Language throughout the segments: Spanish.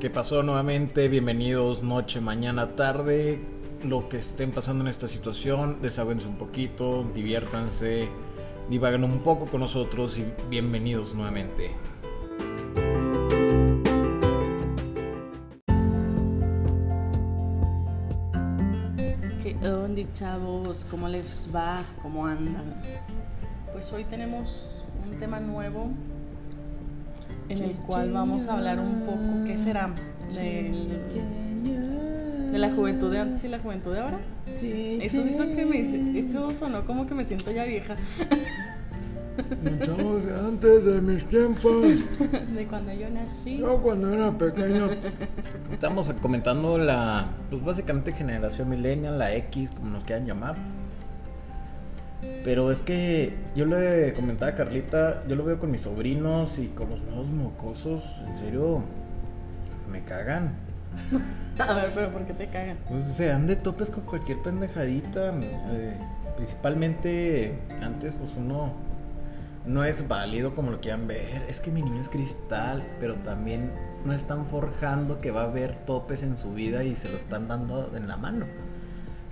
¿Qué pasó nuevamente? Bienvenidos noche, mañana, tarde. Lo que estén pasando en esta situación, desahóguense un poquito, diviértanse, divaguen un poco con nosotros y bienvenidos nuevamente. ¿Qué onda, chavos? ¿Cómo les va? ¿Cómo andan? Pues hoy tenemos un tema nuevo en el cual vamos a hablar un poco, ¿qué será? Del- de la juventud de antes y la juventud de ahora. Eso hizo que me eso sonó como que me siento ya vieja Chavos, antes de mis tiempos, de cuando yo nací. yo cuando era pequeño. Estamos comentando la, pues básicamente generación millennial, la X, como nos quieran llamar. Pero es que yo le comentaba a Carlita, yo lo veo con mis sobrinos y con los nuevos mocosos, en serio, me cagan. A ver, pero ¿por qué te cagan? Pues se dan de topes con cualquier pendejadita. eh, principalmente antes, pues uno no es válido como lo quieran ver. Es que mi niño es cristal, pero también no están forjando que va a haber topes en su vida y se lo están dando en la mano.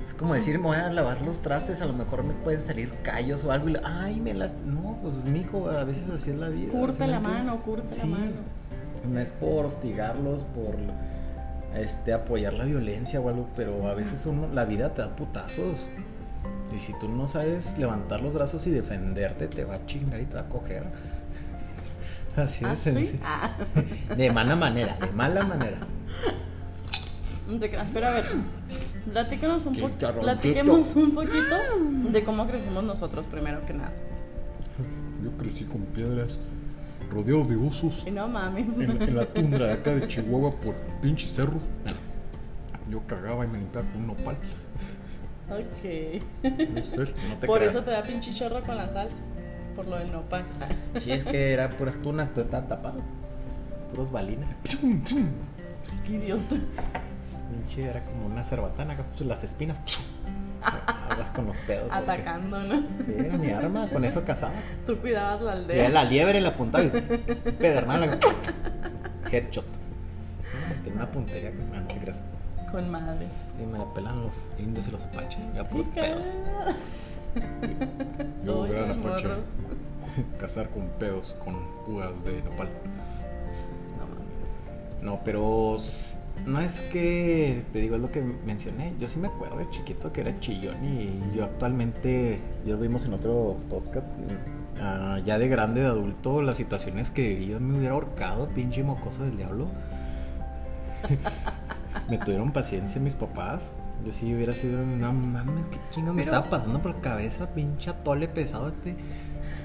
Es como decir, me voy a lavar los trastes, a lo mejor me pueden salir callos o algo y, ay, me las... No, pues mi hijo, a veces así es la vida. Curte ¿sí la mano, curte la mano. No es por hostigarlos, por este apoyar la violencia o algo, pero a veces uno, la vida te da putazos. Y si tú no sabes levantar los brazos y defenderte, te va a chingar y te va a coger. Así de ¿Ah, sí? sencillo. Ah. De mala manera, de mala manera. No te creas, pero a ver, platícanos un Chicharroncito. platiquemos un poquito de cómo crecimos nosotros primero que nada. Yo crecí con piedras, rodeado de osos, Y no mames. en, en la tundra de acá de Chihuahua por pinche cerro. Yo cagaba y me limpiaba con un nopal. Ok. No sé, no te Por creas. eso te da pinche chorro con la salsa. Por lo del nopal. Sí, es que era puras tunas, todo estaba tapado. Puros balines. Qué idiota. Pinche, era como una cerbatana, puso las espinas. Hablas con los pedos. Atacando, ¿no? Sí, era mi arma, con eso cazaba. Tú cuidabas la Era aldea. la liebre la apuntaba y pedernal. Headshot. Tenía una puntería me no te creas. Con madres. Sí, me la pelan los indios y los apaches. Ya puros pedos. Yo, gran apache. Cazar con pedos, con púas de nopal. No mames. No, pero no es que, te digo, es lo que mencioné. Yo sí me acuerdo de chiquito que era chillón y yo actualmente, ya lo vimos en otro podcast, mm, ah, ya de grande, de adulto, las situaciones que viví, yo me hubiera ahorcado, pinche mocoso del diablo. me tuvieron paciencia mis papás. Yo sí hubiera sido, no mames, qué chingas me estaba pasando por la cabeza, pinche atole pesado este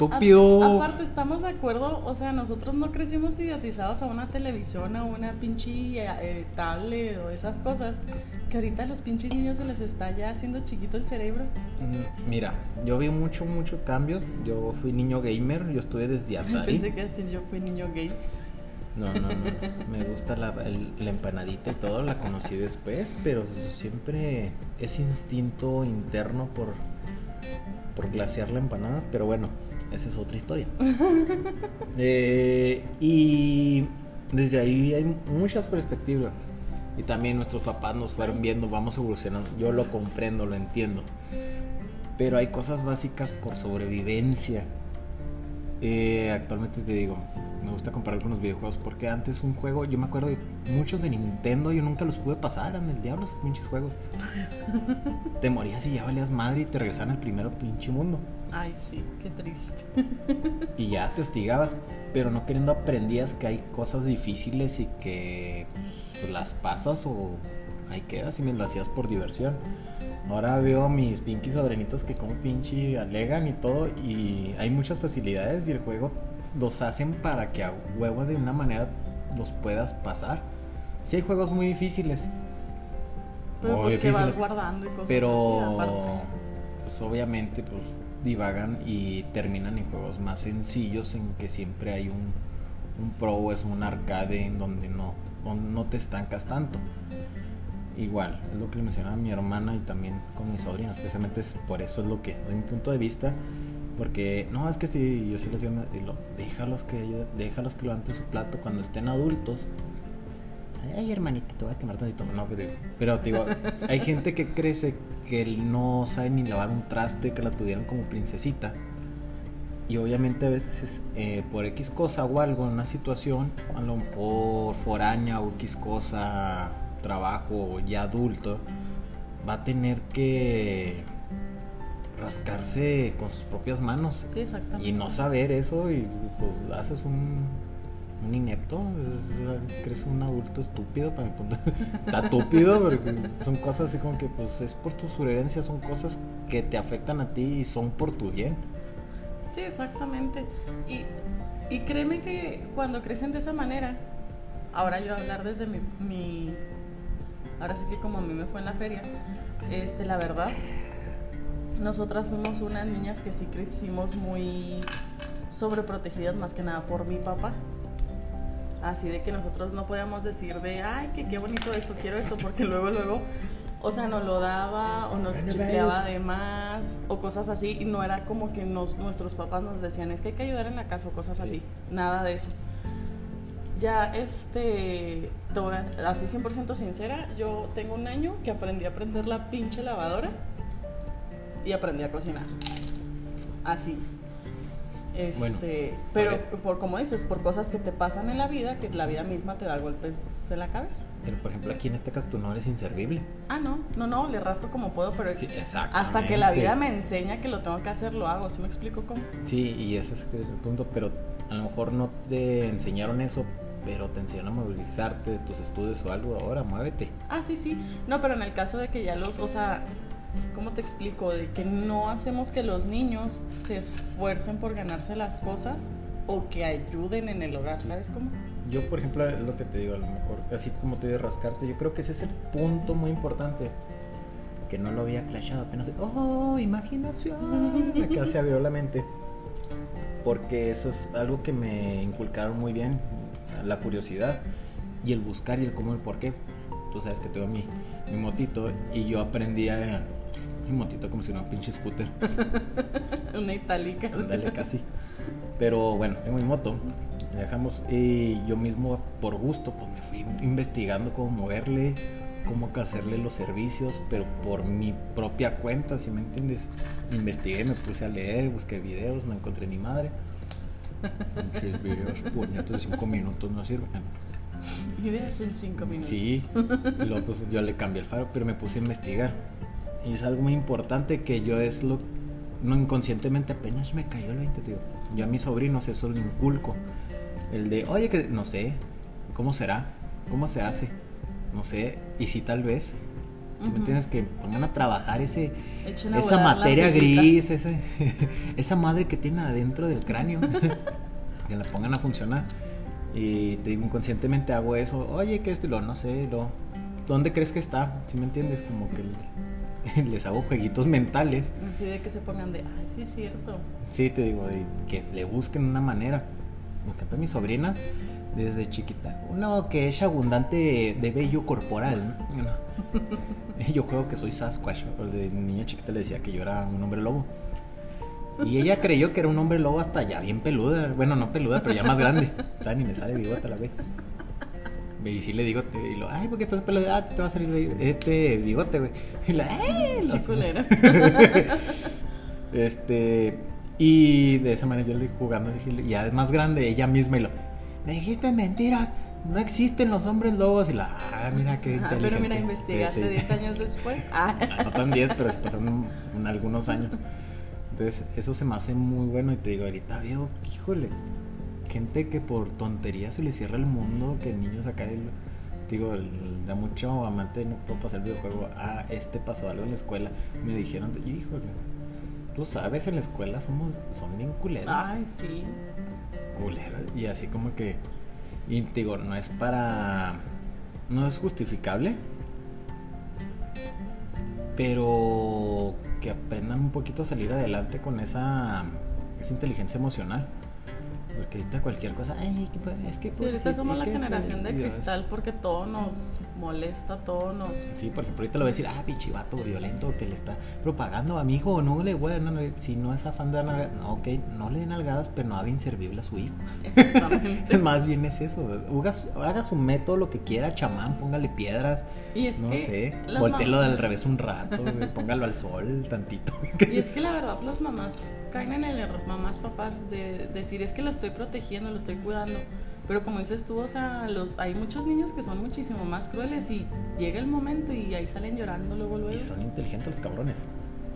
A- estúpido. Aparte, estamos de acuerdo, o sea, nosotros no crecimos idiotizados a una televisión, a una pinche eh, tablet o esas cosas, que ahorita a los pinches niños se les está ya haciendo chiquito el cerebro. Mm, Mira, yo vi mucho, mucho cambios. Yo fui niño gamer, yo estuve desde Atari. Pensé que decir yo fui niño gay. No, no, no. Me gusta la, el- la empanadita y todo, la conocí después, pero siempre es instinto interno por, por glasear la empanada. Pero bueno, esa es otra historia. Eh, y desde ahí hay muchas perspectivas. Y también nuestros papás nos fueron viendo, vamos evolucionando. Yo lo comprendo, lo entiendo. Pero hay cosas básicas por sobrevivencia. Eh, actualmente te digo, me gusta comparar con los videojuegos porque antes un juego, yo me acuerdo de muchos de Nintendo, yo nunca los pude pasar, eran del diablo esos pinches juegos. te morías y ya valías madre y te regresaban al primero pinche mundo. Ay, sí, qué triste. Y ya te hostigabas, pero no queriendo aprendías que hay cosas difíciles y que pues, las pasas o ahí quedas y me lo hacías por diversión. Ahora veo a mis pinky sobrenitos que como pinche alegan y todo y hay muchas facilidades y el juego los hacen para que a huevo de una manera los puedas pasar. Sí hay juegos muy difíciles, Pero Muy pues que vas guardando y cosas pero pues obviamente pues divagan y terminan en juegos más sencillos en que siempre hay un, un pro o es un arcade en donde no, no, no te estancas tanto. Igual, es lo que le mencionaba mi hermana y también con mis sobrinos, precisamente es por eso es lo que doy mi punto de vista, porque no, es que si yo sí les digo, déjalos que déjalos que levanten su plato cuando estén adultos, ay hermanita, te voy a quemar tantito. No, pero, pero digo, hay gente que crece que no sabe ni lavar un traste, que la tuvieron como princesita. Y obviamente a veces eh, por X cosa o algo, en una situación, a lo mejor foránea o X cosa, trabajo ya adulto, va a tener que rascarse con sus propias manos. Sí, exactamente. Y no saber eso y pues haces un, un inepto, es- crees un adulto estúpido para mi punto. Está estúpido, pero son cosas así como que pues es por tus sugerencias, son cosas que te afectan a ti y son por tu bien. Sí, exactamente. Y, y créeme que cuando crecen de esa manera, ahora yo hablar desde mi, mi- ahora sí que como a mí me fue en la feria, este, la verdad, nosotras fuimos unas niñas que sí crecimos muy sobreprotegidas más que nada por mi papá. Así de que nosotros no podíamos decir de, ay, que qué bonito esto, quiero esto, porque luego, luego, o sea, nos lo daba o nos besos. de más o cosas así. Y no era como que nos, nuestros papás nos decían, es que hay que ayudar en la casa o cosas Sí. así. Nada de eso. Ya, este, así 100% sincera, yo tengo un año que aprendí a prender la pinche lavadora y aprendí a cocinar. Así. Este, Bueno, pero por como dices, por cosas que te pasan en la vida, que la vida misma te da golpes en la cabeza. Pero por ejemplo aquí en este caso tú no eres inservible. Ah, no, no, no, le rasco como puedo, pero Sí, hasta que la vida me enseña que lo tengo que hacer, lo hago. ¿Sí me explico cómo? Sí, y ese es el punto, pero a lo mejor no te enseñaron eso, pero te enseñaron a movilizarte de tus estudios o algo, ahora muévete. Ah, sí, sí. No, pero en el caso de que ya los, o sea, ¿cómo te explico? De que no hacemos que los niños se esfuercen por ganarse las cosas o que ayuden en el hogar, ¿sabes cómo? Yo, por ejemplo, es lo que te digo, a lo mejor, así como te digo, rascarte, yo creo que ese es el punto muy importante. Que no lo había clashado apenas. ¡Oh, imaginación! Quedé se abrió la mente. Porque eso es algo que me inculcaron muy bien, la curiosidad y el buscar y el cómo y el por qué. Tú sabes que tengo mi, mi motito y yo aprendí a... Mi motito como si fuera un pinche scooter. Una itálica. Ándale, casi. Pero bueno, tengo mi moto. la dejamos. Y yo mismo, por gusto, pues me fui investigando cómo moverle, cómo hacerle los servicios, pero por mi propia cuenta, si me entiendes. Investigué, me puse a leer, busqué videos, no encontré ni madre. Pinches videos, puñetos de 5 minutos no sirven. Ideas en cinco minutos. Sí, y luego pues yo le cambié el faro, pero me puse a investigar. Y es algo muy importante que yo es lo, no inconscientemente apenas me cayó el 20, tío. Yo a mis sobrinos eso le inculco. El de, oye, que no sé, ¿cómo será? ¿Cómo se hace? No sé, y si tal vez, si me entiendes, que pongan a trabajar ese, Echen esa materia gris, ese, esa madre que tiene adentro del cráneo, que la pongan a funcionar. Y te digo, inconscientemente hago eso. Oye, ¿qué es lo? No sé, lo. ¿Dónde crees que está? Si me entiendes? Como que les hago jueguitos mentales. Así de que se pongan de, ay, sí es cierto. Sí, te digo, y que le busquen una manera. Por ejemplo, mi sobrina, desde chiquita, uno que es abundante de vello corporal. ¿no? Yo juego que soy Sasquatch. De niña chiquita le decía que yo era un hombre lobo. Y ella creyó que era un hombre lobo hasta ya bien peluda. Bueno, no peluda, pero ya más grande. O sea, ni me sale bigote la ve. Y sí le digo, y lo, ay, porque estás peluda, ah, te va a salir este bigote, güey. Y lo, ay, lo- Chiculera. este, y de esa manera yo le dije jugando, le dije, ya es más grande, ella misma, y lo, me dijiste mentiras, no existen los hombres lobos. Y la, ah, mira qué Ah, inteligente. pero mira, investigaste Sí, sí. 10 años después. Ah. No tan 10, pero pasaron un- un- algunos años. Entonces, eso se me hace muy bueno. Y te digo, ahorita veo, híjole, gente que por tontería se le cierra el mundo, que niños acá, el- digo, el- da mucho amante, no puedo pasar el videojuego. Ah, este pasó algo en la escuela. Me dijeron, híjole, tú sabes, en la escuela somos, son bien culeros. Ay, sí. culeros. Y así como que, y digo, no es para, no es justificable, pero que aprendan un poquito a salir adelante con esa, esa inteligencia emocional. Porque ahorita cualquier cosa, ay, es que... Sí, ahorita somos la generación de cristal porque todo nos molesta, todo nos... Sí, por ejemplo, ahorita lo voy a decir, ah, pinche vato violento que le está propagando a mi hijo, no le voy a dar si no es afán de dar no, ok, no le den algadas, pero no haga inservible a su hijo. Exactamente. Más bien es eso, haga, su método, lo que quiera, chamán, póngale piedras, y es no sé, voltelo del revés un rato, póngalo al sol tantito. y es que la verdad las mamás caen en el error, mamás, papás, de decir es que lo estoy protegiendo, lo estoy cuidando. Pero como dices tú, o sea, los, hay muchos niños que son muchísimo más crueles y llega el momento y ahí salen llorando luego, luego. Y son inteligentes los cabrones.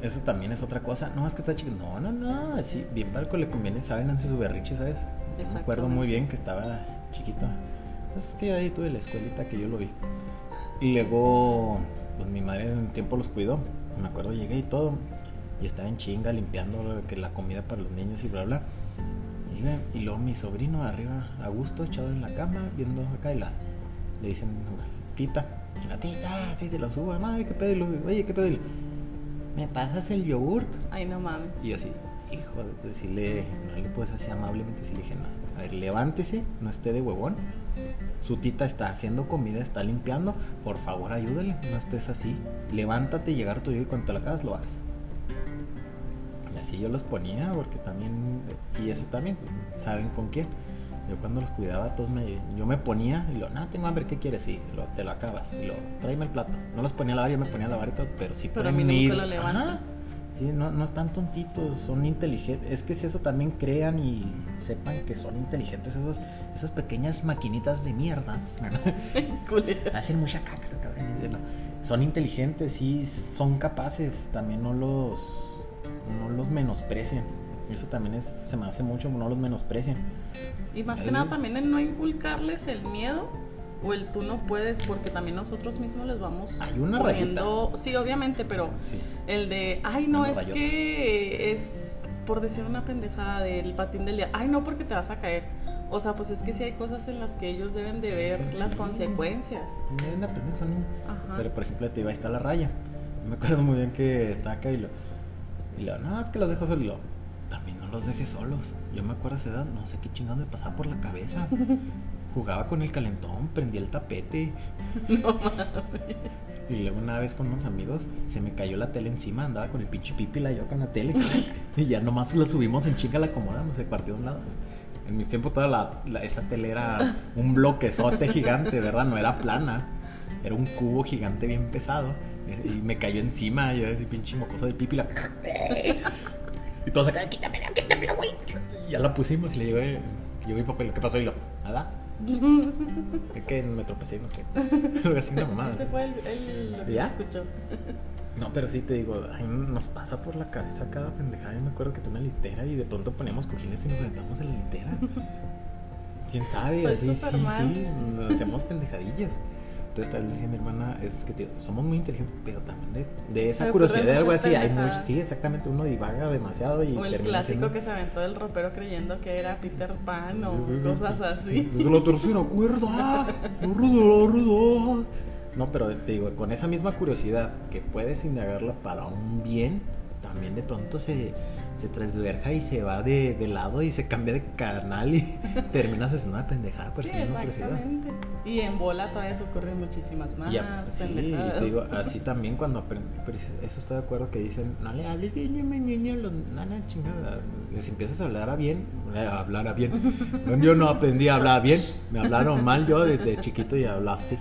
Eso también es otra cosa. No, es que está chico. No, no, no. Sí, bien que le conviene, saben, hace su berrinche, ¿sabes? Me acuerdo muy bien que estaba chiquito. Pues es que yo ahí tuve la escuelita que yo lo vi. Y luego, pues mi madre en un tiempo los cuidó. Me acuerdo, llegué y todo y estaba en chinga limpiando que la comida para los niños y bla bla. Y, luego mi sobrino arriba a gusto echado en la cama viendo acá y la le dicen tita, la tita, tita lo subo, madre, qué pedo, oye, qué pedo, ¿me pasas el yogurt? Ay, no mames. Y yo así, hijo de decirle, no le puedes así amablemente, si le dije, no, a ver, levántese, no esté de huevón. Su tita está haciendo comida, está limpiando. Por favor, ayúdale, no estés así. Levántate, llegar tu y cuando te la acabas lo hagas así yo los ponía, porque también, y eso también, saben con quién. Yo cuando los cuidaba, todos me, yo me ponía y lo, no, tengo hambre, ¿qué quieres? Y lo, te lo acabas. Y lo, tráeme el plato. No los ponía a lavar, yo me ponía a lavar y todo, pero sí pero pueden ir. Lo Sí, no, no están tontitos, son inteligentes. Es que si eso también crean y sepan que son inteligentes, esas, esas pequeñas maquinitas de mierda. Hacen mucha caca, cabrón. Son inteligentes, y son capaces. También no los no los menosprecien. Eso también es, se me hace mucho, no los menosprecien. Y más que nada también en no inculcarles el miedo o el tú no puedes, porque también nosotros mismos les vamos Hay una poniendo, sí, obviamente, pero el de, ay, no, es que es por decir una pendejada del patín del día, ay, no, porque te vas a caer. O sea, pues es que sí hay cosas en las que ellos deben de ver las consecuencias. Deben aprender, son Pero por ejemplo, te iba a estar la raya. Me acuerdo muy bien que está acá y lo y le no, es que los dejo solos. Y lo, también no los dejes solos. Yo me acuerdo a esa edad, no sé qué chingado me pasaba por la cabeza. Jugaba con el calentón, prendía el tapete. No mames. Y luego una vez con unos amigos se me cayó la tele encima, andaba con el pinche pipila yo con la tele. y ya nomás la subimos en chinga, la acomodamos, se partió de un lado. En mi tiempo toda la, esa tele era un bloquezote gigante, ¿verdad? No era plana. Era un cubo gigante bien pesado. Y me cayó encima, yo ese pinche mocoso del pipi, la... y todos acá, quítamela, quítamela, güey. Ya la pusimos y le llevé, yo mi papá, ¿qué pasó? Y lo, nada. es que me tropecé, no sé. Lo así una mamada. Ese fue el, el lo que escuchó. No, pero sí te digo, ay, nos pasa por la cabeza cada pendejada. Yo me acuerdo que tú una litera y de pronto poníamos cojines y nos aventamos en la litera. ¿Quién sabe? Soy así, sí, sí, nos hacíamos pendejadillas. Entonces, tal vez mi hermana es que somos muy inteligentes, pero también de, de esa curiosidad de algo así, hay mucho, sí, exactamente, uno divaga demasiado y O el clásico que se aventó del ropero creyendo que era Peter Pan o cosas así. Desde la tercera cuerda, rudo, No, pero te digo, con esa misma curiosidad que puedes indagarla para un bien, también de pronto se se transverja y se va de, de, lado y se cambia de canal y terminas haciendo una pendejada sí, exactamente. Y en bola todavía se ocurren muchísimas más sí, pendejadas. te digo, así también cuando aprendes, eso estoy de acuerdo que dicen, no le hables bien, niño, niño, los nana chingada. Les empiezas a hablar a bien, a hablar a bien. yo no aprendí a hablar bien, me hablaron mal yo desde chiquito y hablaba así.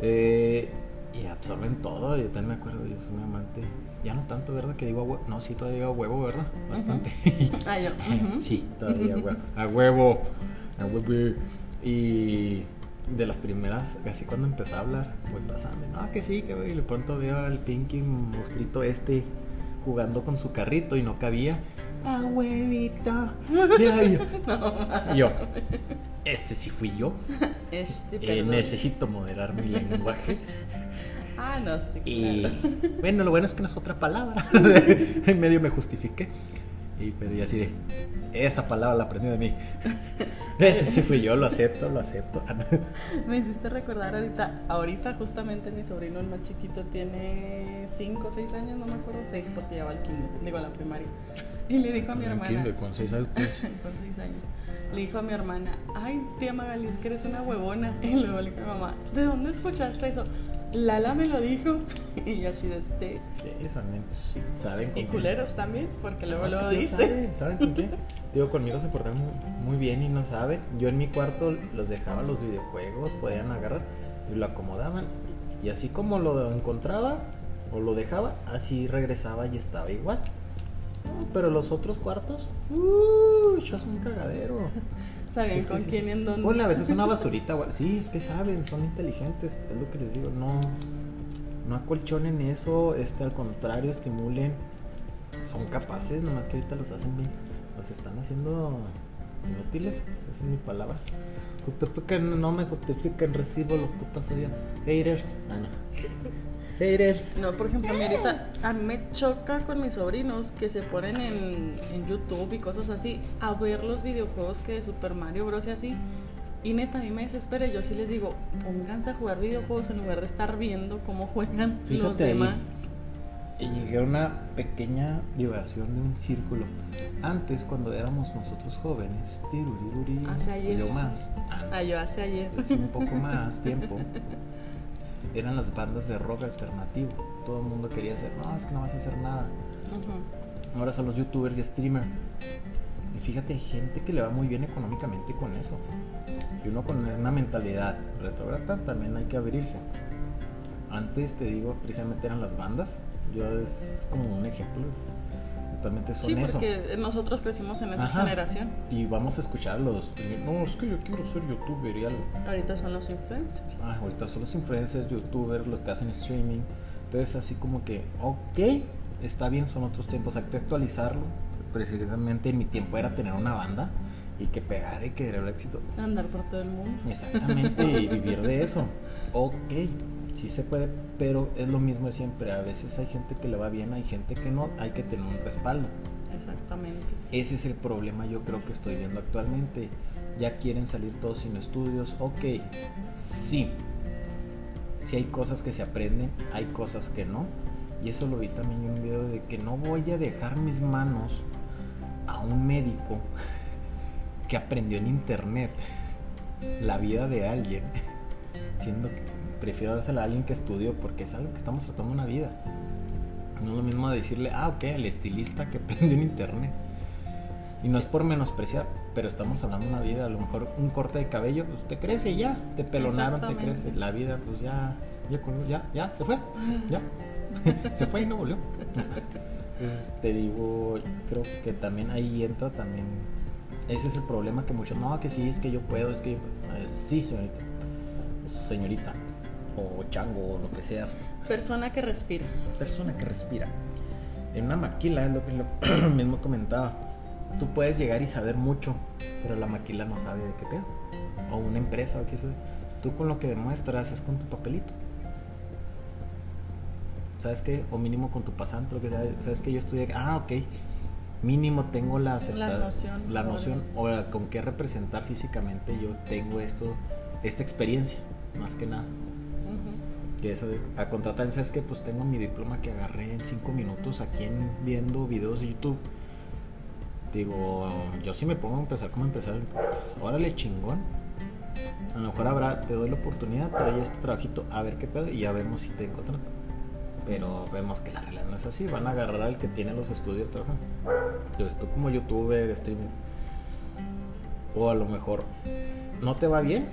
Eh, y absorben todo. Yo también me acuerdo, yo soy un amante. Ya no tanto, ¿verdad? Que digo a huevo. No, sí, todavía digo a huevo, ¿verdad? Bastante. ah, yo. Sí, todavía a huevo. A huevo. A huevo. Y de las primeras, así cuando empecé a hablar, voy pasando. No, que sí, que. Y de pronto veo al Pinky monstruito este jugando con su carrito y no cabía. ¡A huevito! y yo, ese sí fui yo. Este, eh, necesito moderar mi lenguaje. Ah, no, estoy Y bueno, lo bueno es que no es otra palabra. en medio me justifiqué. Y, pero ya así de, esa palabra la aprendí de mí. Ese sí fui yo, lo acepto, lo acepto. me hiciste recordar ahorita, ahorita justamente mi sobrino, el más chiquito, tiene 5 o 6 años, no me acuerdo, 6 porque ya va al kinder, digo a la primaria. Y le dijo a mi hermana. kinder, con seis años. pues. con seis años. Le dijo a mi hermana, ay, tía Magali, es que eres una huevona. Y luego le dijo a mi mamá, ¿de dónde escuchaste eso? Lala me lo dijo. Y yo así de este. Sí, son. ¿Saben con Y culeros también, porque luego No, lo que dice. Saben, ¿saben con quién? Digo, conmigo se portaron muy, muy bien y no saben. Yo en mi cuarto los dejaba los videojuegos, podían agarrar y lo acomodaban. Y así como lo encontraba o lo dejaba, así regresaba y estaba igual. Pero los otros cuartos, uh, eso es un cagadero. Sabían Es que con sí, quién en dónde. Ponle a veces una basurita, güey. Sí, es que saben, son inteligentes, es lo que les digo, no, no acolchonen eso, este al contrario, estimulen, son capaces, nomás que ahorita los hacen bien, los están haciendo inútiles, esa es mi palabra. Justifican, no me justifican, recibo los putas allá. Haters, ah no. Haters. No, por ejemplo, a mí ahorita, a mí me choca con mis sobrinos que se ponen en, en YouTube y cosas así a ver los videojuegos que de Super Mario Bros. y así. Y neta, a mí me desespera. Yo sí les digo, pónganse a jugar videojuegos en lugar de estar viendo cómo juegan los Fíjate ahí. demás. Y llegué a una pequeña divagación de un círculo. Antes, cuando éramos nosotros jóvenes, tiruriruri, Hace ayer. yo más, ah, Ah, yo hace ayer. hace un poco más tiempo, eran las bandas de rock alternativo. Todo el mundo quería hacer, no, es que no vas a hacer nada. Ahora son los youtubers y streamers. Y fíjate, hay gente que le va muy bien económicamente con eso. Y uno con una mentalidad retrógrada también hay que abrirse. Antes te digo, precisamente eran las bandas. Yo es como un ejemplo. Actualmente son Sí, eso. porque nosotros crecimos en esa Ajá. generación. Y vamos a escucharlos. No, es que yo quiero ser youtuber y algo. Ahorita son los influencers. Ah, ahorita son los influencers, youtubers, los que hacen streaming. Entonces, así como que, ok, está bien, son otros tiempos, hay que actualizarlo. Precisamente en mi tiempo era tener una banda y que pegara y que diera el éxito. Andar por todo el mundo. Exactamente, y vivir de eso. Ok, sí se puede, pero es lo mismo de siempre. A veces hay gente que le va bien, hay gente que no, hay que tener un respaldo. Exactamente. Ese es el problema yo creo que estoy viendo actualmente. Ya quieren salir todos sin estudios. Ok, sí. Sí hay cosas que se aprenden, hay cosas que no. Y eso lo vi también en un video de que no voy a dejar mis manos a un médico que aprendió en internet la vida de alguien. Siendo que prefiero dársela a alguien que estudió porque es algo que estamos tratando una vida. No es lo mismo decirle, ah, ok, al estilista que aprendió en internet. Y no es por menospreciar, pero estamos hablando de una vida. A lo mejor un corte de cabello, pues te crece y ya. Te pelonaron, te crece. La vida, pues ya, ya, ya, ya, se fue. Ya. se fue y no volvió. Entonces, te digo, creo que también ahí entra también. Ese es el problema que muchos, no, que sí, es que yo puedo, es que yo puedo". Eh, sí, señorita. Señorita. O chango, o lo que seas Persona que respira. persona que respira. En una maquila, es lo que lo mismo comentaba. Tú puedes llegar y saber mucho, pero la maquila no sabe de qué pedo. O una empresa o qué sé. Tú con lo que demuestras es con tu papelito. ¿Sabes qué? O mínimo con tu pasante, lo que sea. ¿Sabes que Yo estudié. Ah, ok. Mínimo tengo la aceptada- noción. La noción. O la- con qué representar físicamente yo tengo esto, esta experiencia, más que nada. Que eso de, a contratar, ¿sabes que Pues tengo mi diploma que agarré en 5 minutos aquí en, viendo videos de YouTube. Digo, yo sí me pongo a empezar como empezar. Órale, chingón. A lo mejor habrá, te doy la oportunidad, trae este trabajito, a ver qué pedo y ya vemos si te encuentran. Pero vemos que la realidad no es así. Van a agarrar al que tiene los estudios trabajando. Entonces tú como youtuber, streamer, o a lo mejor no te va bien,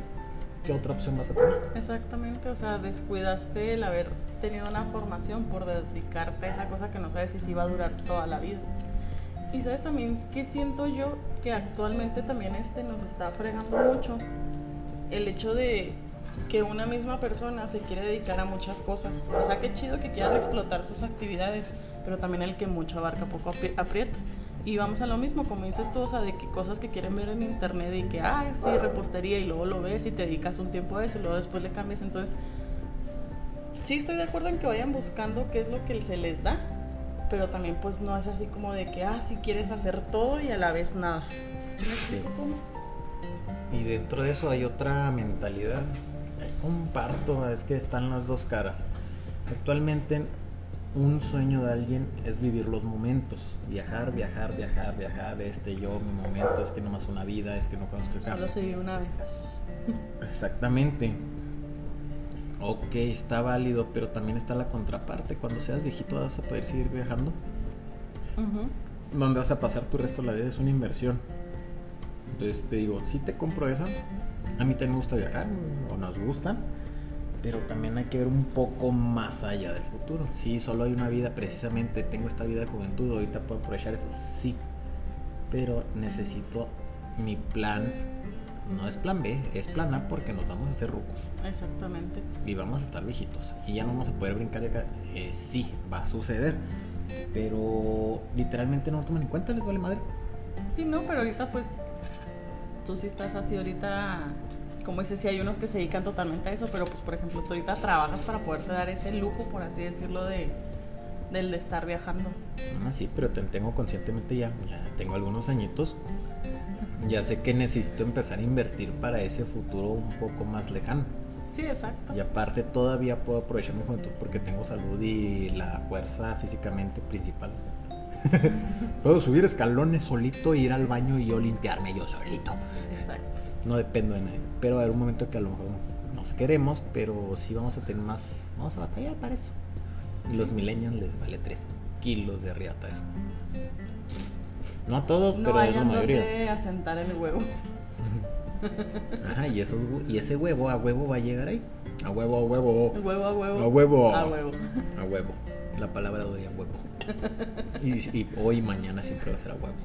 ¿qué otra opción vas a tener? Exactamente, o sea, descuidaste el haber tenido una formación por dedicarte a esa cosa que no sabes si sí va a durar toda la vida. Y sabes también que siento yo que actualmente también este nos está fregando mucho el hecho de que una misma persona se quiere dedicar a muchas cosas. O sea, qué chido que quieran explotar sus actividades, pero también el que mucho abarca poco apri- aprieta. Y vamos a lo mismo, como dices tú, o sea, de que cosas que quieren ver en internet y que, ah, sí, repostería, y luego lo ves y te dedicas un tiempo a eso y luego después le cambias. Entonces, sí estoy de acuerdo en que vayan buscando qué es lo que se les da, pero también pues no es así como de que, ah, sí quieres hacer todo y a la vez nada. ¿Sí me explico cómo? Y dentro de eso hay otra mentalidad. Comparto, es que están las dos caras. Actualmente un sueño de alguien es vivir los momentos, viajar, viajar, viajar, viajar, este yo, mi momento, es que no más una vida, es que no conozco el Solo se vive una vez. Exactamente. Ok, está válido, pero también está la contraparte. Cuando seas viejito vas a poder seguir viajando. ¿Dónde vas a pasar tu resto de la vida? Es una inversión. Entonces te digo, si te compro esa, a mí también me gusta viajar, o nos gusta, pero también hay que ver un poco más allá del futuro. Si solo hay una vida, precisamente tengo esta vida de juventud, ahorita puedo aprovechar esto, sí, pero necesito mi plan, no es plan B, es plan A porque nos vamos a hacer rucos. Exactamente. Y vamos a estar viejitos. Y ya no vamos a poder brincar acá. Eh, sí, va a suceder. Pero literalmente no lo toman en cuenta, les vale madre. Sí, no, pero ahorita pues tú sí estás así ahorita como dices, sí hay unos que se dedican totalmente a eso, pero pues por ejemplo tú ahorita trabajas para poderte dar ese lujo, por así decirlo, de, del de estar viajando. Ah, sí, pero te tengo conscientemente ya, ya tengo algunos añitos, ya sé que necesito empezar a invertir para ese futuro un poco más lejano. Sí, exacto. Y aparte todavía puedo aprovechar mi juventud porque tengo salud y la fuerza físicamente principal. puedo subir escalones solito, ir al baño y yo limpiarme yo solito. Exacto no dependo de nadie. Pero hay un momento que a lo mejor nos queremos, pero sí vamos a tener más, vamos a batallar para eso. Y los millennials les vale 3 kilos de riata eso. No a todos, pero es la mayoría. De asentar el huevo. Ajá, y, esos, y ese huevo a huevo va a llegar ahí. A huevo, a huevo. Huevo a huevo. A huevo. A huevo. A huevo. La palabra doy a huevo. Y, y hoy y mañana siempre va a ser a huevo.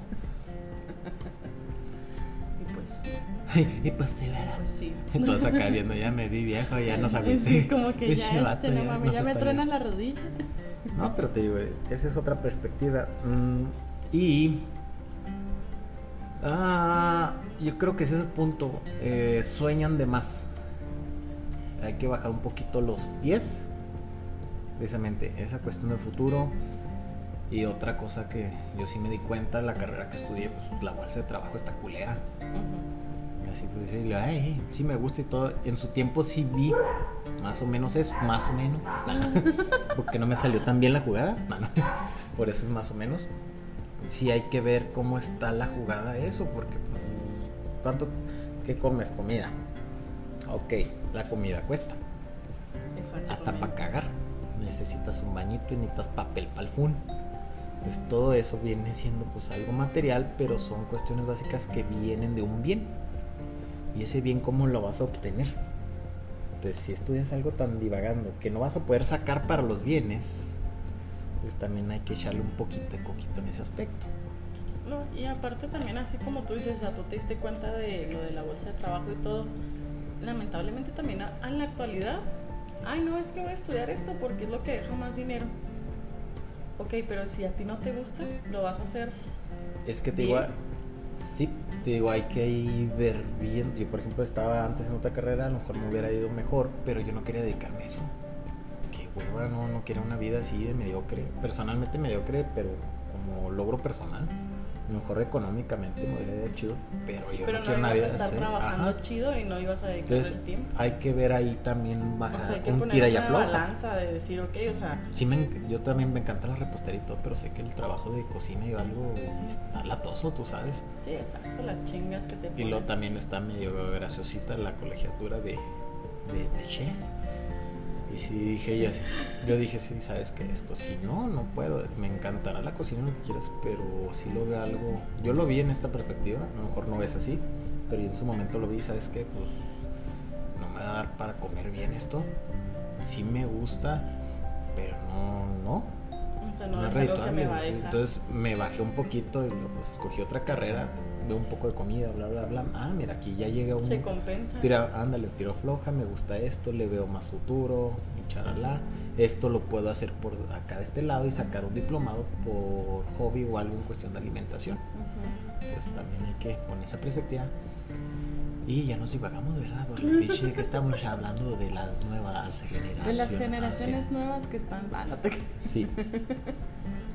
y pues sí, ¿verdad? Pues sí. Entonces acá viendo, ya me vi viejo, ya no sabía. Sí, como que ya este, no ya, me truena la rodilla. No, pero te digo, esa es otra perspectiva. Mm, y ah, yo creo que ese es el punto. Eh, sueñan de más. Hay que bajar un poquito los pies. Precisamente esa cuestión del futuro. Y otra cosa que yo sí me di cuenta, la carrera que estudié, pues, la bolsa de trabajo está culera así pues decirle, ay, sí me gusta y todo. En su tiempo sí vi más o menos eso, más o menos. Porque no me salió tan bien la jugada. Por eso es más o menos. Sí hay que ver cómo está la jugada eso, porque pues, ¿cuánto qué comes? Comida. Ok, la comida cuesta. Hasta para cagar. Necesitas un bañito y necesitas papel para el fun pues todo eso viene siendo pues algo material, pero son cuestiones básicas que vienen de un bien y ese bien cómo lo vas a obtener. Entonces, si estudias algo tan divagando que no vas a poder sacar para los bienes, pues también hay que echarle un poquito de coquito en ese aspecto. No, y aparte también así como tú dices, o sea, tú te diste cuenta de lo de la bolsa de trabajo y todo, lamentablemente también en la actualidad, ay no, es que voy a estudiar esto porque es lo que deja más dinero. Ok, pero si a ti no te gusta, lo vas a hacer. Es que te digo, Sí, te digo, hay que ver bien. Yo, por ejemplo, estaba antes en otra carrera, a lo mejor me hubiera ido mejor, pero yo no quería dedicarme a eso. Qué hueva, no, no quiero una vida así de mediocre. Personalmente mediocre, pero como logro personal mejor económicamente me hubiera ido chido, pero yo pero no, quiero una vida a estar trabajando chido y no ibas a dedicar el tiempo. Hay que ver ahí también o sea, hay que un tira y afloja. balanza de decir, ok, o sea, sí me, yo también me encanta la repostería y todo, pero sé que el trabajo de cocina y algo está latoso, tú sabes. Sí, exacto, las chingas que te pones. Y luego también está medio graciosita la colegiatura de, de, de chef. Y sí dije, yo dije, sí, sabes que esto, si no, no puedo. Me encantará la cocina, lo que quieras, pero si lo veo algo. Yo lo vi en esta perspectiva, a lo mejor no ves así, pero en su momento lo vi, ¿sabes qué? Pues no me va a dar para comer bien esto. Sí me gusta, pero no, no. O sea, no, es algo que me va a Entonces me bajé un poquito y pues escogí otra carrera veo un poco de comida, bla, bla, bla. Ah, mira, aquí ya llega un... Se compensa. Tira, ándale, tiro floja, me gusta esto, le veo más futuro, y charalá. Esto lo puedo hacer por acá de este lado y sacar un diplomado por hobby o algo en cuestión de alimentación. Pues también hay que poner esa perspectiva. Y ya nos divagamos, ¿verdad? Porque que estamos hablando de las nuevas generaciones. De las generaciones nuevas que están... Ah, no te... Sí.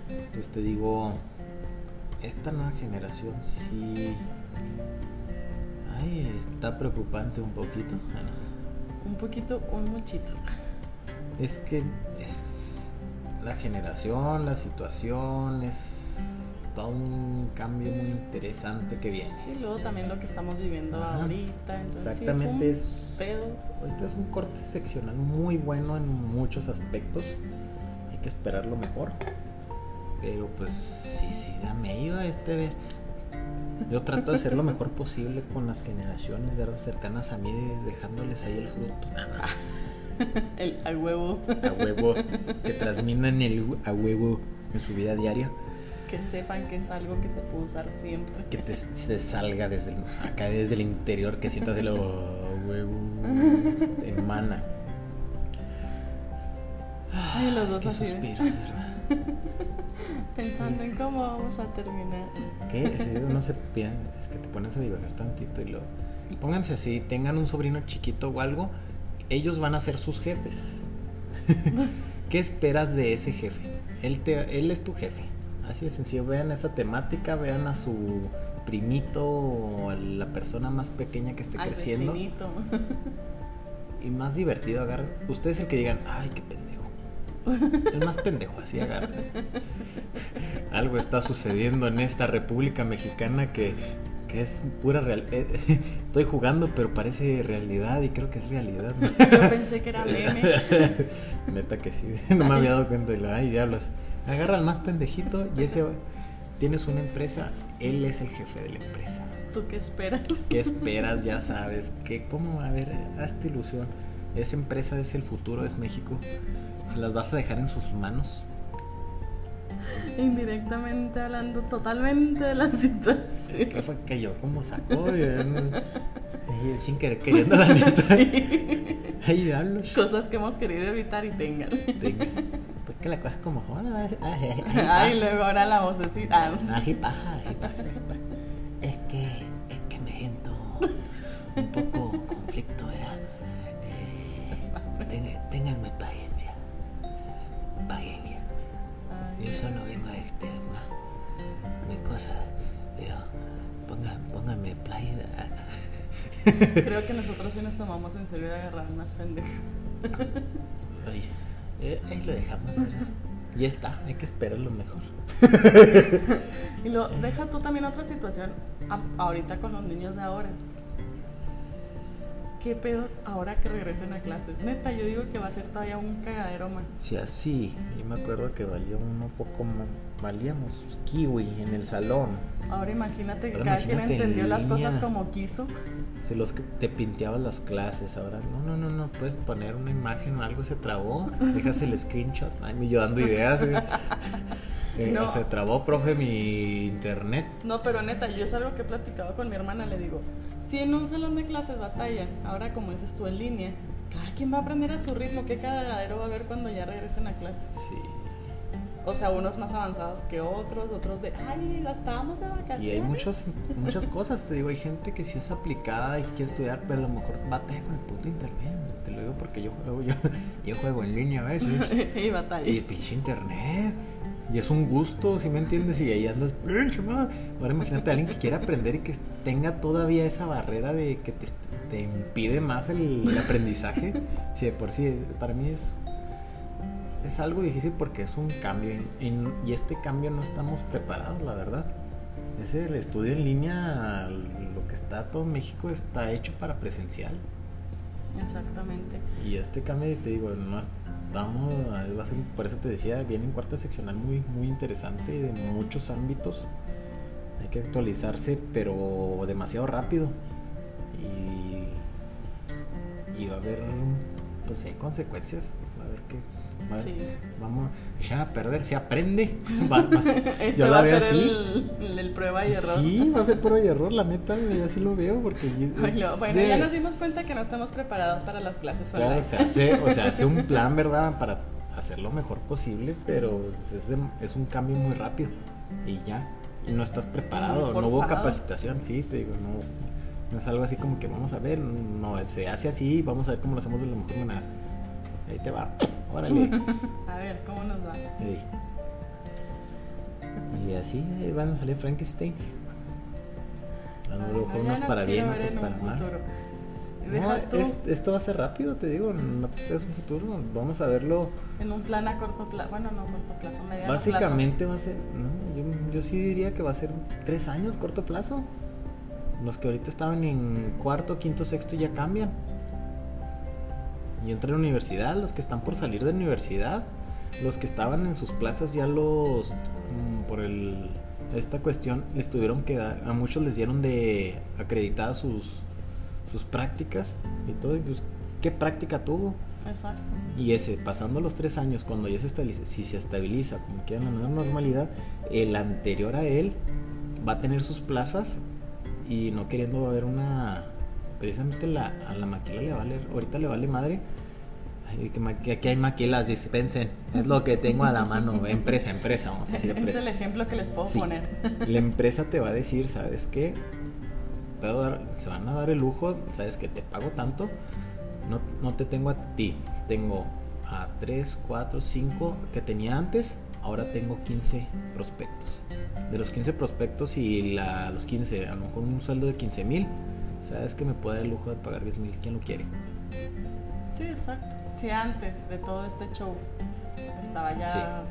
Entonces te digo, esta nueva generación sí. Ay, está preocupante un poquito. Un poquito, un muchito. Es que la generación, la situación, es todo un cambio muy interesante que viene. Sí, luego también lo que estamos viviendo Ajá. ahorita. Entonces Exactamente, sí es es, un pedo. ahorita es un corte seccional muy bueno en muchos aspectos. Hay que esperar lo mejor. Pero pues sí, sí, da medio a este ver. Yo trato de hacer lo mejor posible con las generaciones, ¿verdad? Cercanas a mí, dejándoles ahí el fruto. El a huevo. A huevo, que transminan el a huevo en su vida diaria. Que sepan que es algo que se puede usar siempre. Que te, se salga desde el- acá desde el interior, que sientas el "Oh, huevo, emana. Ay, los dos así de- suspiros, ¿verdad? Pensando en cómo vamos a terminar. ¿Qué? Sí, uno se piensa, es que te pones a divagar tantito y lo. Pónganse así, tengan un sobrino chiquito o algo, ellos van a ser sus jefes. ¿Qué esperas de ese jefe? Él, te, él es tu jefe. Así de sencillo. Vean esa temática, vean a su primito o a la persona más pequeña que esté Al creciendo. vecinito. Y más divertido, agarren. Ustedes el que digan, ay, qué pendejo. El más pendejo, así agarren. Algo está sucediendo en esta República Mexicana que, que es pura real. eh, estoy jugando, pero parece realidad y creo que es realidad. ¿no? Yo pensé que era meme. Neta que sí. No me había dado cuenta de lo, ay, diablos. Agarra al más pendejito y ese. Tienes una empresa, él es el jefe de la empresa. ¿Tú qué esperas? ¿Qué esperas? Ya sabes. que ¿Cómo? A ver, hazte ilusión. Esa empresa es el futuro, es México. ¿Se las vas a dejar en sus manos? Indirectamente hablando totalmente de la situación. ¿Qué fue que yo? ¿Cómo sacó? Sin querer queriendo, la neta. Ay, diablos. Cosas que hemos querido evitar y tengan. Tenga. ¿Por qué la coges como joda? Ay, luego ahora la vocecita. Ay, paja, ay, paja. Es que, es que me siento un poco conflicto, ¿verdad? Eh, ténganme paciencia. Paciencia. Yo solo vengo a externar mis cosas, pero ponga, póngame play. Creo que nosotros sí nos tomamos en serio de agarrar más pendejo. Oye, eh, ahí lo dejamos, ¿verdad? Ya está, hay que esperar lo mejor. Y lo deja tú también otra situación a- ahorita con los niños de ahora. ¿Qué pedo ahora que regresen a clases? Neta, yo digo que va a ser todavía un cagadero más. Si así, yo me acuerdo que valía uno poco más, valíamos kiwi en el salón. Ahora imagínate que Ahora cada quien en entendió las cosas como quiso. Se los que te pinteabas las clases, ahora no, no, no, no, puedes poner una imagen o algo, se trabó, dejas el screenshot, ay, me yo dando ideas. Eh, No. Se trabó, profe, mi internet. No, pero neta, yo es algo que he platicado con mi hermana. Le digo, si en un salón de clases batallan, ahora como dices tú en línea, cada quien va a aprender a su ritmo. ¿Qué cagadero va a haber cuando ya regresen a clases? Sí. O sea, unos más avanzados que otros, otros de, ay, ya estábamos de vacaciones. Y hay muchos, muchas cosas, te digo, hay gente que sí es aplicada y quiere estudiar, pero a lo mejor batalla con el puto internet. Te lo digo porque yo juego, yo, yo juego en línea a veces. y batalla. Y pinche internet. Y es un gusto, si me entiendes? Y ahí andas. "Pinche madre". Ahora imagínate a alguien que quiera aprender y que tenga todavía esa barrera de que te, te impide más el, el aprendizaje. Si de por sí, para mí es, es algo difícil porque es un cambio. Y, este cambio no estamos preparados, la verdad. Es el estudio en línea, lo que está todo México está hecho para presencial. Exactamente. Y este cambio, te digo, no estamos, va a ser, por eso te decía, viene un cuarto seccional muy, muy interesante de muchos ámbitos. Hay que actualizarse, pero demasiado rápido. Y, y va a haber, pues hay consecuencias. A a- Sí. vamos a echar a perder, se aprende. Va- va a yo la veo así. el, prueba y error. Sí, va a ser prueba y error, la neta, yo así lo veo porque Bueno, de- ya nos dimos cuenta que no estamos preparados para las clases Claro, online. se hace, o sea, hace un plan, ¿verdad? Para hacer lo mejor posible, pero es, de- es un cambio muy rápido y ya. Y no estás preparado, no hubo capacitación, sí, te digo, no, no es algo así como que vamos a ver, no, se hace así, vamos a ver cómo lo hacemos de la mejor manera. Ahí te va, órale. A ver, ¿cómo nos va? Ey. Y así van a salir Frankensteins. A lo mejor unos para bien, otros para mal. No, es- esto va a ser rápido, te digo, no te esperes un futuro, vamos a verlo. en un plan a corto plazo, bueno, no corto plazo, mediano Básicamente va a ser, no, yo, yo sí diría que va a ser tres años, corto plazo. Los que ahorita estaban en cuarto, quinto, sexto ya cambian. Y entran a la universidad, los que están por salir de la universidad, los que estaban en sus plazas ya los, mm, por el, esta cuestión, les tuvieron que dar, a muchos les dieron de acreditadas sus, sus prácticas y todo. Y pues, ¿qué práctica tuvo? Exacto. Y ese, pasando los tres años, cuando ya se estabiliza, si se estabiliza como queda en la nueva normalidad, el anterior a él va a tener sus plazas y no queriendo haber una. Precisamente la, a la maquila le vale, ahorita le vale madre. Aquí hay maquilas, dispensen. Es lo que tengo a la mano. Empresa, empresa, vamos a decir Es empresa. el ejemplo que les puedo Sí. poner. La empresa te va a decir, ¿sabes qué? Puedo dar- se van a dar el lujo, ¿sabes que Te pago tanto. No, no te tengo a ti. Tengo a 3, 4, 5 que tenía antes. Ahora tengo 15 prospectos. De los 15 prospectos y la, los 15, a lo mejor un sueldo de 15 mil. ¿Sabes que me puede dar el lujo de pagar 10 mil? ¿Quién lo quiere? Sí, exacto. Si antes de todo este show estaba ya ahora,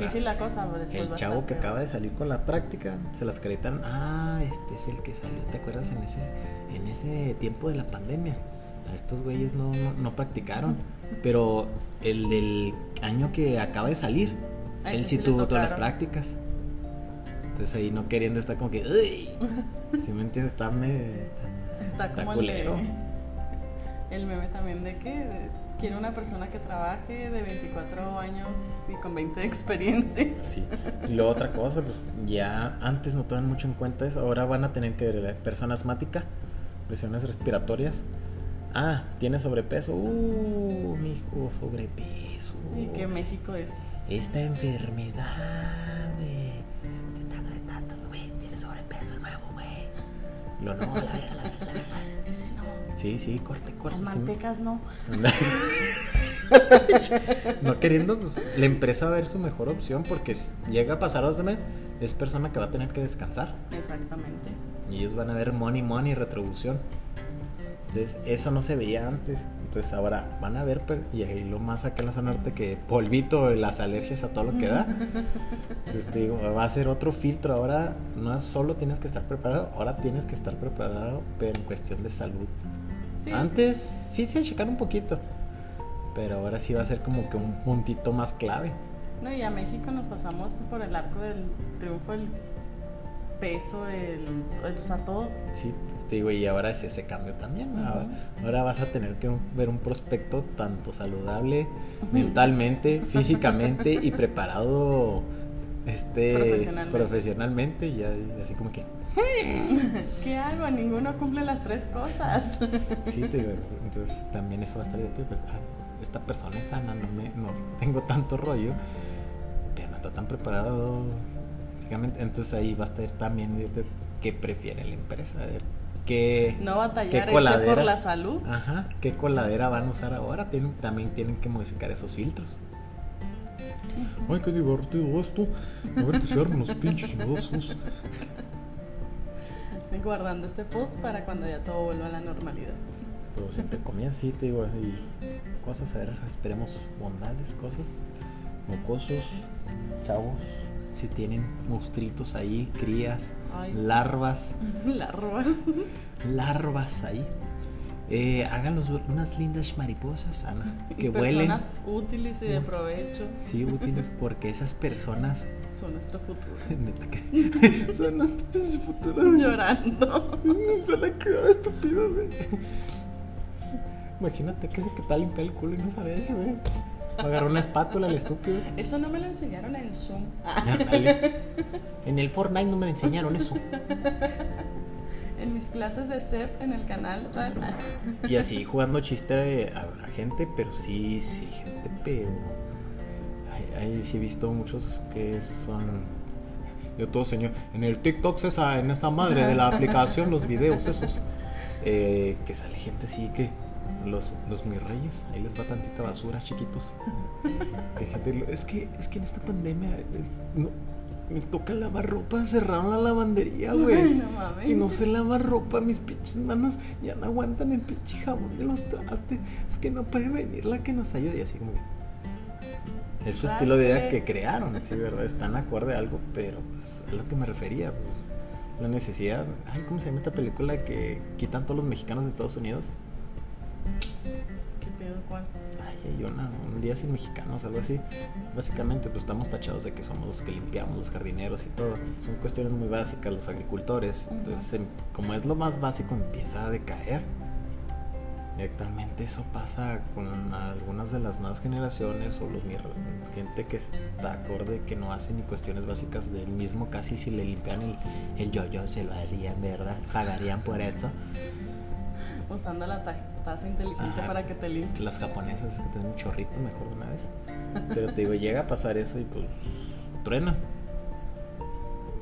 difícil la cosa, después El chavo que peor. acaba de salir con la práctica, se las acreditan. Ah, este es el que salió, ¿te acuerdas? En ese, en ese tiempo de la pandemia. A estos güeyes no, no, no practicaron. Pero el del año que acaba de salir, A él sí sí tuvo todas las prácticas. Entonces ahí no queriendo estar como que. "Uy". Si me entiendes? Está me. Está Está como el, de- culero. el meme también de que quiere una persona que trabaje de 24 años y con 20 de experiencia. Sí. Y luego otra cosa, pues ya antes no toman mucho en cuenta eso. Ahora van a tener que ver persona asmática, lesiones respiratorias. Ah, tiene sobrepeso. Uh, mijo, sobrepeso. Y que México es... Esta enfermedad, güey. Te de tanto, güey. Tiene sobrepeso nuevo, güey. Lo no, la verga, la verga, la verga. Ese no. Sí, sí, corte, corte. Las sí. mantecas no. no queriendo, pues, la empresa va a ver su mejor opción porque llega a pasar otro mes, es persona que va a tener que descansar. Exactamente. Y ellos van a ver money, money, retribución. Entonces, eso no se veía antes. Entonces, ahora van a ver, y ahí lo más acá en la zona norte que polvito, las alergias a todo lo que da. Entonces, te digo, va a ser otro filtro. Ahora no solo tienes que estar preparado, ahora tienes que estar preparado, pero en cuestión de salud. Sí. Antes sí se checaron un poquito, pero ahora sí va a ser como que un puntito más clave. No, y a México nos pasamos por el arco del triunfo, el peso, el, o sea, todo. Sí, digo, y ahora es ese cambio también. ¿no? Ahora- vas a tener que ver un prospecto tanto saludable, mentalmente, físicamente y preparado este Profesionalmente. profesionalmente, y así como que ¿Qué hago? Ninguno cumple las tres cosas. sí, te digo, entonces también eso va a estar divertido, pues, ah, esta persona es sana, no me no tengo tanto rollo, pero no está tan preparado entonces ahí va a estar también divertido qué prefiere la empresa, a ver qué No batallar, ¿Qué coladera? por la salud. Ajá, ¿qué coladera van a usar ahora? Tienen, también tienen que modificar esos filtros. Ay, qué divertido esto. A ver que se armen los pinches chingadosos. Estoy guardando este post para cuando ya todo vuelva a la normalidad. Pero si te comías, sí, te digo, y cosas, a ver, esperemos bondades, cosas, mocosos, chavos, si tienen monstruitos ahí, crías, Ay, larvas, Larvas. larvas ahí. Eh, háganlos unas lindas mariposas, Ana, Y que huelen. personas útiles y de provecho Sí, útiles porque esas personas son nuestro futuro. son pinches futuras. Llorando. Estúpido, güey. Imagínate que, que tal limpia el culo y no sabe eso, güey. Agarró una espátula el estúpido. Eso no me lo enseñaron en Zoom. Ah. En el Fortnite no me enseñaron eso. en mis clases de CEP en el canal. Y así jugando chiste habrá gente, pero sí, sí, gente, pero. Ahí, ahí sí he visto muchos que son. Yo todo señor. En el TikTok, esa, en esa madre de la aplicación, los videos esos. eh, que sale gente así que. Los, los mis reyes, ahí les va tantita basura, chiquitos. Es que, es que en esta pandemia. eh, no- me toca lavar ropa, cerraron la lavandería, güey. No mames. Y no se lava ropa, mis pinches manos ya no aguantan el pinche jabón de los trastes. Es que no puede venir la que nos ayude. Y así como. Es su estilo de vida que crearon, sí, ¿verdad? Están acorde a algo, pero es lo que me refería. Pues, la necesidad. Ay, ¿cómo se llama esta película que quitan todos los mexicanos de Estados Unidos? ¿Qué pedo cuál? Ay, hay una, un día sin mexicanos, algo así. Básicamente, pues estamos tachados de que somos los que limpiamos, los jardineros y todo. Son cuestiones muy básicas, los agricultores. Entonces, em- como es lo más básico, empieza a decaer. Y actualmente eso pasa con algunas de las nuevas generaciones o los gente que está acorde que no hace ni cuestiones básicas del mismo casi si le limpian el, el yo-yo se lo harían, ¿verdad? Pagarían por eso. Usando la ta- taza inteligente Ajá. para que te limpie. Las japonesas que tienen un chorrito mejor de una vez. Pero te digo, llega a pasar eso y pues truena.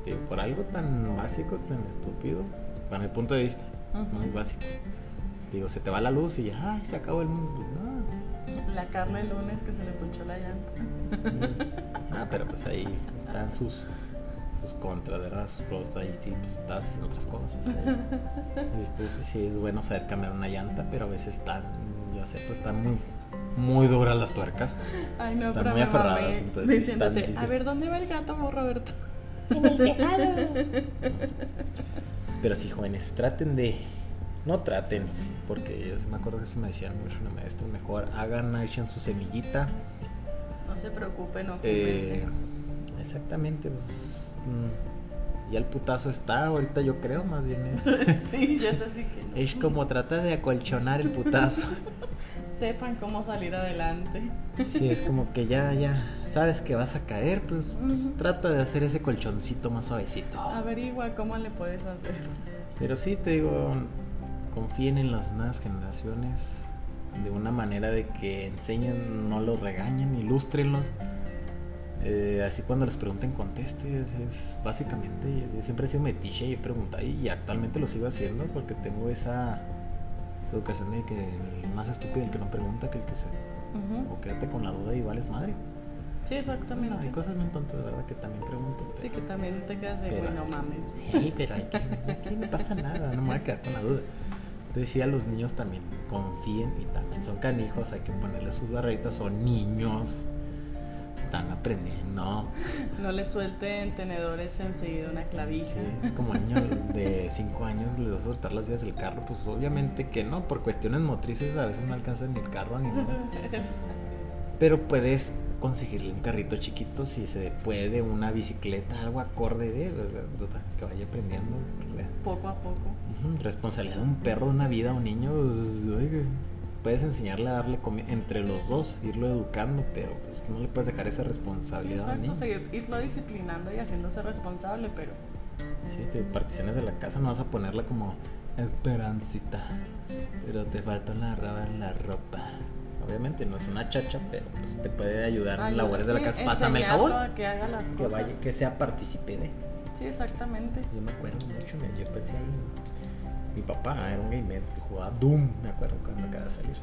Te digo, por algo tan básico, tan estúpido, para mi punto de vista, muy básico. Te digo, se te va la luz y ya, ay, se acabó el mundo. No. La carne el lunes que se le punchó la llanta. Ah, pero pues ahí están sus, sus contras, ¿verdad? Sus pros, ahí sí, pues estás haciendo otras cosas. Y pues sí, es bueno saber cambiar una llanta, pero a veces están, yo sé, pues están muy, muy duras las tuercas. Ay, no, Están pero muy aferradas, entonces sí están diciéndote, difícil. a ver, ¿dónde va el gato, Roberto? En el tejado. Pero sí, jóvenes, traten de. No traten, porque yo me acuerdo que eso me decían mucho una maestra, mejor hagan, echen su semillita. No se preocupe, no eh, exactamente. Mm, Ya el putazo está, ahorita yo creo, más bien es. sí, ya es así que no. Es como tratas de acolchonar el putazo. sepan cómo salir adelante. Sí, es como que ya, ya, sabes que vas a caer, pues, pues trata de hacer ese colchoncito más suavecito. Averigua cómo le puedes hacer. Pero sí, te digo, confíen en las nuevas generaciones de una manera de que enseñen, no los regañen, ilústrenlos. Eh, así cuando les pregunten, conteste. es- es- básicamente, yo siempre he sido metiche y he preguntado y actualmente lo sigo haciendo porque tengo esa, educación de que el más estúpido el que no pregunta que el que se... Ujú. O quédate con la duda y vales madre. Sí, exactamente. Hay cosas muy tontas, verdad, que también pregunto. Sí, que también te quedas de, Pero no mames. Sí, pero hay que, aquí no pasa nada, no me voy a quedar con la duda. Entonces sí, a los niños también confíen y también son canijos, hay que ponerles sus barritas, son niños, están aprendiendo. No le suelten tenedores enseguida una clavija. Sí, es como niño de 5 años, les vas a soltar las vías del carro, pues obviamente que no, por cuestiones motrices a veces no alcanzan ni el carro ni nada. Pero puedes conseguirle un carrito chiquito si se puede, una bicicleta, algo acorde de, sea, que vaya aprendiendo. Poco a poco. Responsabilidad de un perro, de una vida, un niño. pues, puedes enseñarle a darle comida entre los dos, irlo educando, pero no le puedes dejar esa responsabilidad Exacto, niño. seguir, irlo disciplinando y haciéndose responsable, pero Sí, te particiones de la casa, no vas a ponerla como esperancita, pero te falta lavar la ropa. Obviamente no es una chacha, pero pues te puede ayudar en ayuda, labores de la sí, casa. Pásame el jabón. a que haga las Que cosas. vaya, que sea partícipe de. Sí, exactamente. Yo me acuerdo mucho, me- yo pensé ahí. Mi papá era un gamer que jugaba Doom, me acuerdo cuando acaba de salir.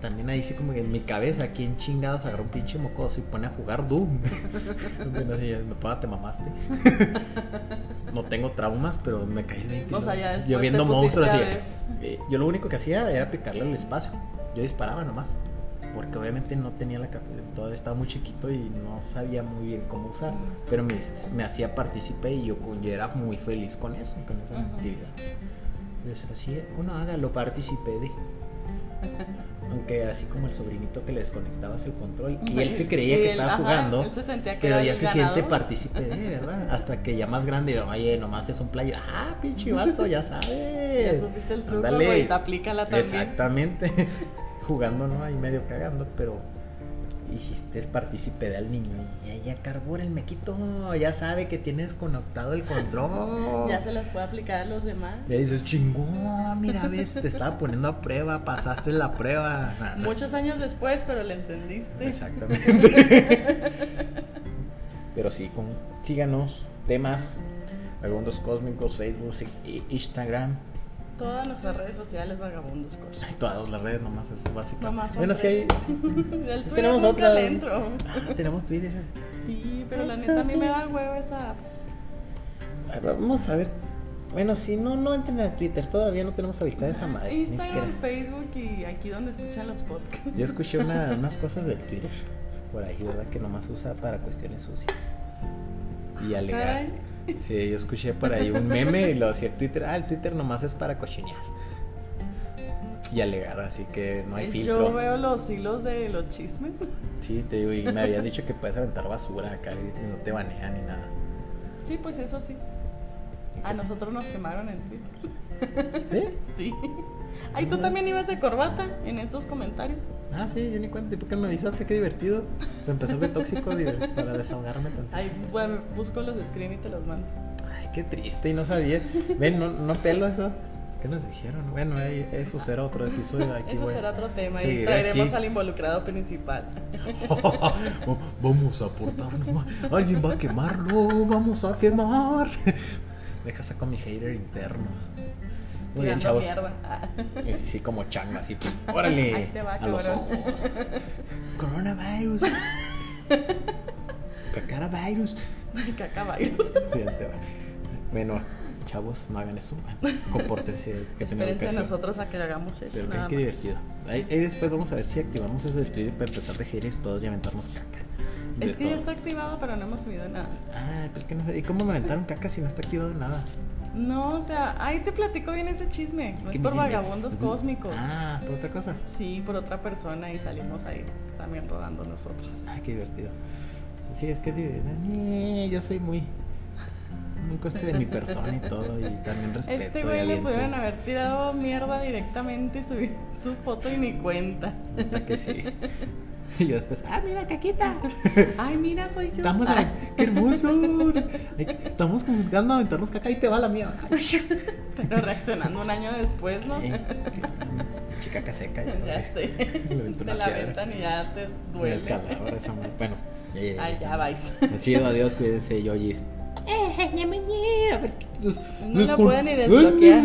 También ahí sí como que en mi cabeza, ¿quién chingados agarró un pinche mocoso y pone a jugar Doom? Bueno, así, mi papá, te mamaste. no tengo traumas, pero me caí el 20. O sea, ya después Yo viendo monstruos así. eh, yo lo único que hacía era picarle al espacio. Yo disparaba nomás. Porque obviamente no tenía la capacidad, todavía estaba muy chiquito y no sabía muy bien cómo usar. Pero me, me hacía partícipe y yo, yo era muy feliz con eso, con esa Ujú. actividad. Pues así, uno hágalo, partícipe de. Aunque así como el sobrinito que le desconectabas el control y él se creía que Él, estaba ajá, jugando, él se sentía que pero ya se siente partícipe de, ¿verdad? Hasta que ya más grande, oye, nomás es un player. Ah, pinche vato, ya sabes. Ya supiste el truco, güey, te aplícala también. Exactamente. Jugando, ¿no? Ahí medio cagando, pero hiciste partícipe de al niño. Y ya, ya carbura el mequito, ya sabe que tienes conectado el control. Ya se las puede aplicar a los demás. Le dices, chingón, mira, ves, te estaba poniendo a prueba, pasaste la prueba. Nah, nah. Muchos años después, pero le entendiste. Exactamente. Pero sí, con, síganos, temas, Vagabundos Cósmicos, Facebook, Instagram. Todas nuestras redes sociales, vagabundos cosas. Ay, Todas las redes nomás es básico. Nomás son bueno, sí hay. tres. El Twitter tenemos otra. Ah, tenemos Twitter. Sí, pero la neta a mí me da huevo esa app. Ay, Vamos a ver. Bueno, si no, no entren a Twitter. Todavía no tenemos habilidad esa madre. Ni siquiera. Instagram, Facebook y aquí donde escuchan los podcasts. Yo escuché una- unas cosas del Twitter. Por ahí, ¿verdad? Que nomás usa para cuestiones sucias. Y alegar. Caray. Sí, yo escuché por ahí un meme y lo hacía Twitter. Ah, el Twitter nomás es para cochinear. Y alegar, así que no hay Yo filtro. veo los hilos de los chismes. Sí, te digo, y me habían dicho que puedes aventar basura acá y no te banean ni nada. Sí, pues eso sí. A nosotros nos quemaron en Twitter. ¿Sí? Sí. Ay, tú también ibas de corbata en esos comentarios. Ah, sí, yo ni cuenta. ¿Y por qué me avisaste? Qué divertido. Para empezar de tóxico para desahogarme tanto. Ay, bueno, busco los screen y te los mando. Ay, qué triste y no sabía. Ven, no, no pelo eso. ¿Qué nos dijeron? Bueno, ahí- eso será otro episodio. Aquí Eso será otro tema y traeremos aquí. al involucrado principal. Vamos a aportarnos más. Alguien va a quemarlo. Vamos a quemar. Deja saco mi hater interno. Muy bien, chavos. Ah. Sí, como changa, así. Órale. Ahí te va, a los ojos. Coronavirus. Cacaravirus. Cacavirus. Sí, ahí te va. Bueno, chavos, no hagan eso. Compórtense. Que Espérense a nosotros a que hagamos eso. Pero nada qué más. divertido. Ahí, ahí después vamos a ver si activamos ese Twitter para empezar de haters todos y aventarnos caca. Es que ya todos. está activado, pero no hemos subido nada. Ah, pues que no sé. ¿Y cómo me aventaron caca si no está activado nada? No, o sea, ahí te platico bien ese chisme. No es por me- vagabundos cósmicos. Ah, por otra cosa. Sí, por otra persona y salimos ahí también rodando nosotros. Ah, qué divertido. Sí, es que sí. eh, Yo soy muy. Muy coste de mi persona y todo. Y también respeto. Este güey le pudieron haber tirado mierda directamente y subir su foto y ni cuenta. Que sí. Y yo después, ah, mira, caquita. Ay, mira, soy yo. Estamos, Ah, qué hermoso. Estamos jugando a aventarnos caca y te va la mía. Pero reaccionando un año después, ¿no? Eh, Chica que seca. Ya sé. Te la aventan y ya te duele. escaladora esa madre. Bueno, ya, ya, ya. Ay, ya vais. Chido, adiós, cuídense, yoyis. A ver, qué- No la puede ni desbloquear.